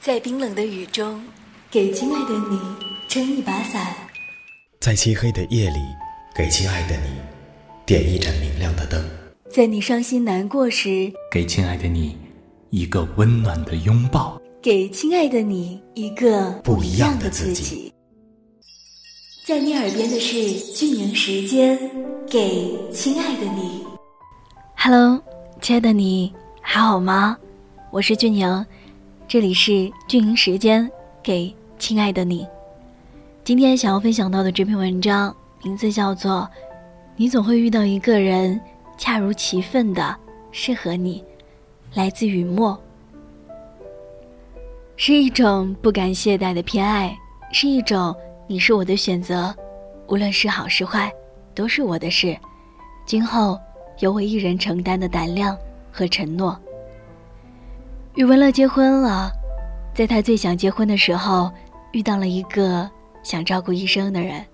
在冰冷的雨中，给亲爱的你撑一把伞；在漆黑的夜里，给亲爱的你点一盏明亮的灯；在你伤心难过时，给亲爱的你一个温暖的拥抱；给亲爱的你一个不一样的自己。在你耳边的是俊宁时间，给亲爱的你。Hello，亲爱的你还好吗？我是俊宁。这里是俊营时间，给亲爱的你。今天想要分享到的这篇文章，名字叫做《你总会遇到一个人，恰如其分的适合你》，来自雨墨。是一种不敢懈怠的偏爱，是一种你是我的选择，无论是好是坏，都是我的事，今后由我一人承担的胆量和承诺。宇文乐结婚了，在他最想结婚的时候，遇到了一个想照顾一生的人。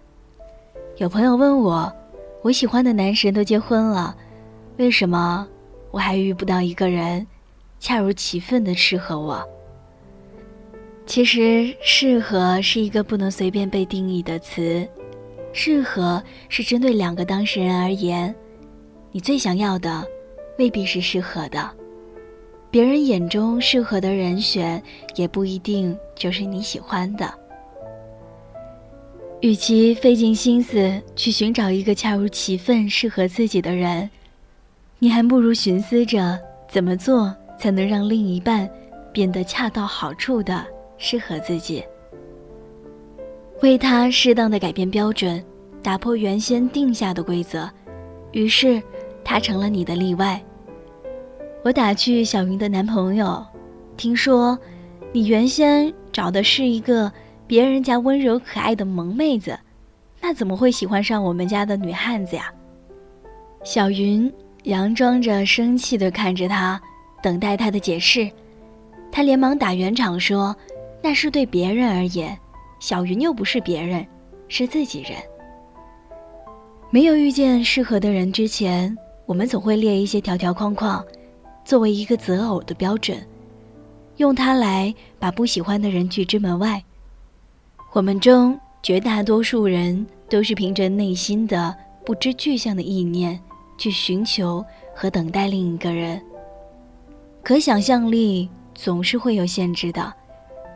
有朋友问我，我喜欢的男神都结婚了，为什么我还遇不到一个人，恰如其分的适合我？其实，适合是一个不能随便被定义的词，适合是针对两个当事人而言，你最想要的，未必是适合的。别人眼中适合的人选，也不一定就是你喜欢的。与其费尽心思去寻找一个恰如其分适合自己的人，你还不如寻思着怎么做才能让另一半变得恰到好处的适合自己，为他适当的改变标准，打破原先定下的规则，于是他成了你的例外。我打趣小云的男朋友：“听说，你原先找的是一个别人家温柔可爱的萌妹子，那怎么会喜欢上我们家的女汉子呀？”小云佯装着生气地看着他，等待他的解释。他连忙打圆场说：“那是对别人而言，小云又不是别人，是自己人。没有遇见适合的人之前，我们总会列一些条条框框。”作为一个择偶的标准，用它来把不喜欢的人拒之门外。我们中绝大多数人都是凭着内心的不知具象的意念去寻求和等待另一个人。可想象力总是会有限制的，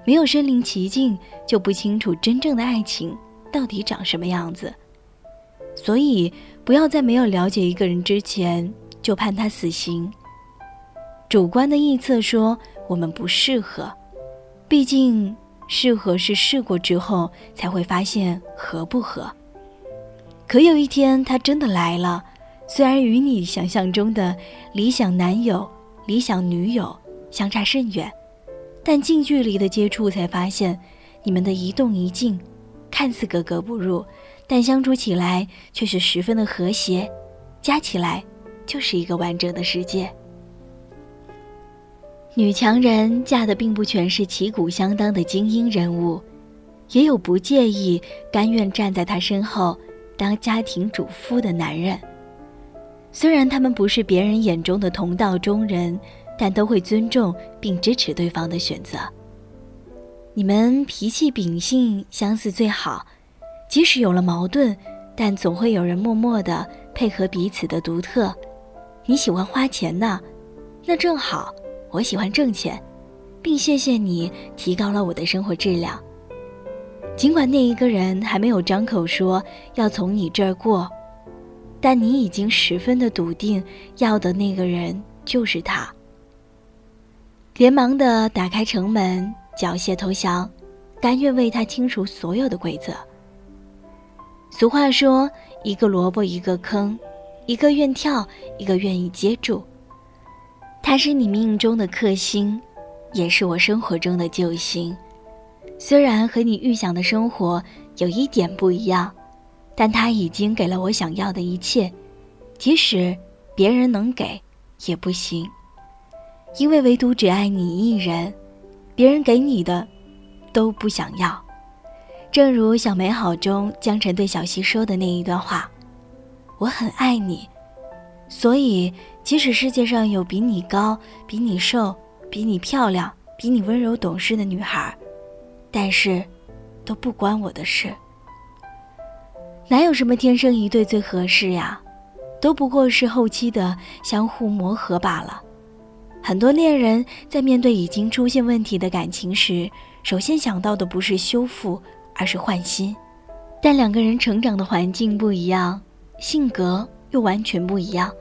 没有身临其境就不清楚真正的爱情到底长什么样子。所以，不要在没有了解一个人之前就判他死刑。主观的臆测说我们不适合，毕竟适合是试过之后才会发现合不合。可有一天他真的来了，虽然与你想象中的理想男友、理想女友相差甚远，但近距离的接触才发现，你们的一动一静看似格格不入，但相处起来却是十分的和谐，加起来就是一个完整的世界。女强人嫁的并不全是旗鼓相当的精英人物，也有不介意、甘愿站在她身后当家庭主妇的男人。虽然他们不是别人眼中的同道中人，但都会尊重并支持对方的选择。你们脾气秉性相似最好，即使有了矛盾，但总会有人默默的配合彼此的独特。你喜欢花钱呢，那正好。我喜欢挣钱，并谢谢你提高了我的生活质量。尽管那一个人还没有张口说要从你这儿过，但你已经十分的笃定，要的那个人就是他。连忙的打开城门，缴械投降，甘愿为他清除所有的规则。俗话说：“一个萝卜一个坑，一个愿跳，一个愿意接住。”他是你命中的克星，也是我生活中的救星。虽然和你预想的生活有一点不一样，但他已经给了我想要的一切，即使别人能给也不行，因为唯独只爱你一人，别人给你的都不想要。正如《小美好》中江晨对小溪说的那一段话：“我很爱你。”所以，即使世界上有比你高、比你瘦、比你漂亮、比你温柔懂事的女孩，但是都不关我的事。哪有什么天生一对最合适呀？都不过是后期的相互磨合罢了。很多恋人在面对已经出现问题的感情时，首先想到的不是修复，而是换新。但两个人成长的环境不一样，性格又完全不一样，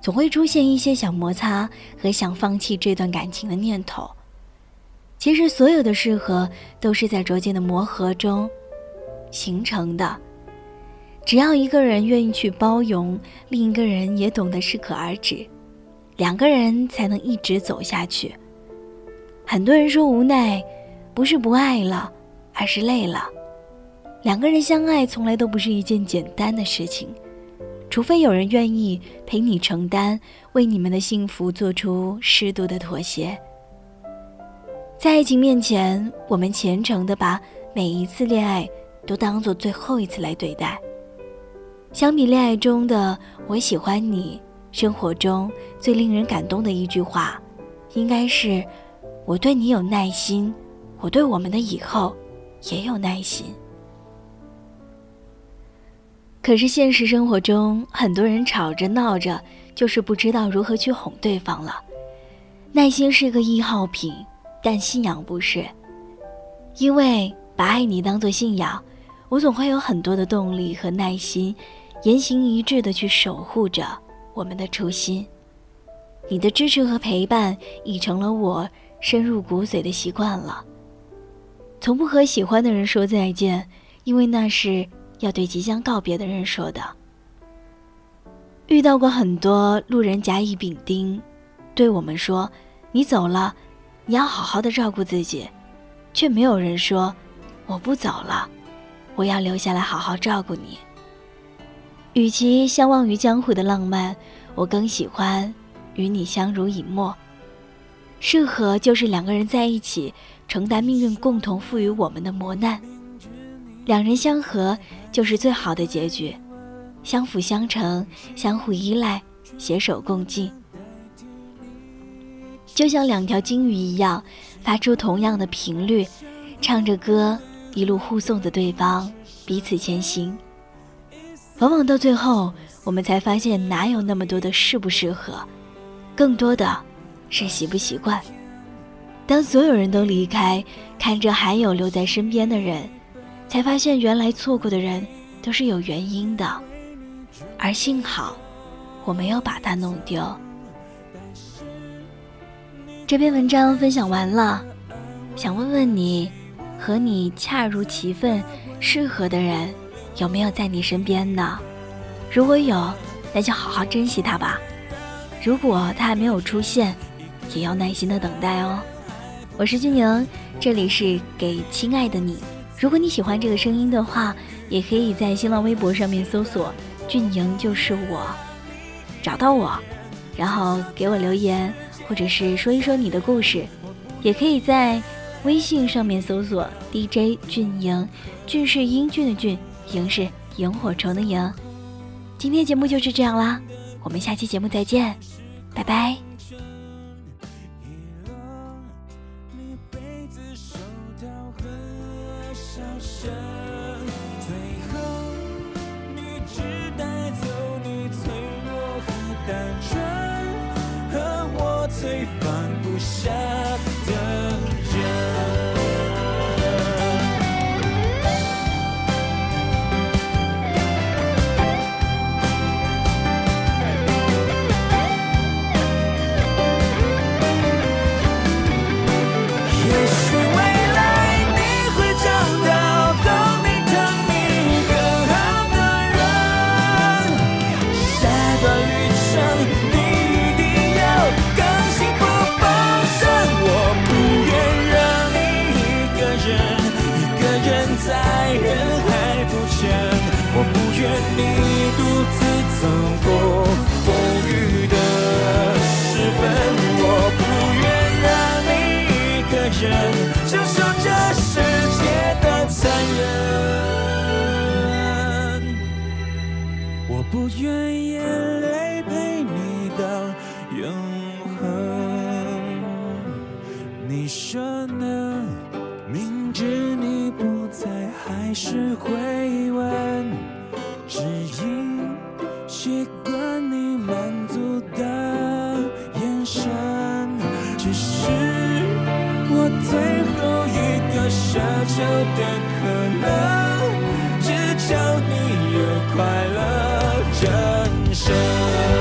总会出现一些想摩擦和想放弃这段感情的念头。其实，所有的适合都是在逐渐的磨合中形成的。只要一个人愿意去包容，另一个人也懂得适可而止，两个人才能一直走下去。很多人说无奈，不是不爱了，而是累了。两个人相爱从来都不是一件简单的事情，除非有人愿意陪你承担，为你们的幸福做出适度的妥协。在爱情面前，我们虔诚的把每一次恋爱都当做最后一次来对待。相比恋爱中的“我喜欢你”，生活中最令人感动的一句话，应该是“我对你有耐心，我对我们的以后也有耐心”。可是现实生活中，很多人吵着闹着，就是不知道如何去哄对方了。耐心是个易耗品，但信仰不是，因为把爱你当做信仰，我总会有很多的动力和耐心。言行一致的去守护着我们的初心，你的支持和陪伴已成了我深入骨髓的习惯了。从不和喜欢的人说再见，因为那是要对即将告别的人说的。遇到过很多路人甲乙丙丁，对我们说：“你走了，你要好好的照顾自己。”却没有人说：“我不走了，我要留下来好好照顾你。”与其相忘于江湖的浪漫，我更喜欢与你相濡以沫。适合就是两个人在一起，承担命运共同赋予我们的磨难。两人相合就是最好的结局，相辅相成，相互依赖，携手共进。就像两条金鱼一样，发出同样的频率，唱着歌，一路护送着对方，彼此前行。往往到最后，我们才发现哪有那么多的适不适合，更多的是习不习惯。当所有人都离开，看着还有留在身边的人，才发现原来错过的人都是有原因的，而幸好我没有把它弄丢。这篇文章分享完了，想问问你，和你恰如其分、适合的人。有没有在你身边呢？如果有，那就好好珍惜他吧。如果他还没有出现，也要耐心的等待哦。我是俊宁，这里是给亲爱的你。如果你喜欢这个声音的话，也可以在新浪微博上面搜索“俊宁就是我”，找到我，然后给我留言，或者是说一说你的故事。也可以在微信上面搜索 “DJ 俊宁”，俊是英俊的俊。萤是萤火虫的萤，今天节目就是这样啦，我们下期节目再见，拜拜。不愿眼泪陪你到永恒，你说。呢？明知你不在，还是会问，只因习惯你满足的眼神。只是我最后一个奢求的可能，只求你有快乐人生。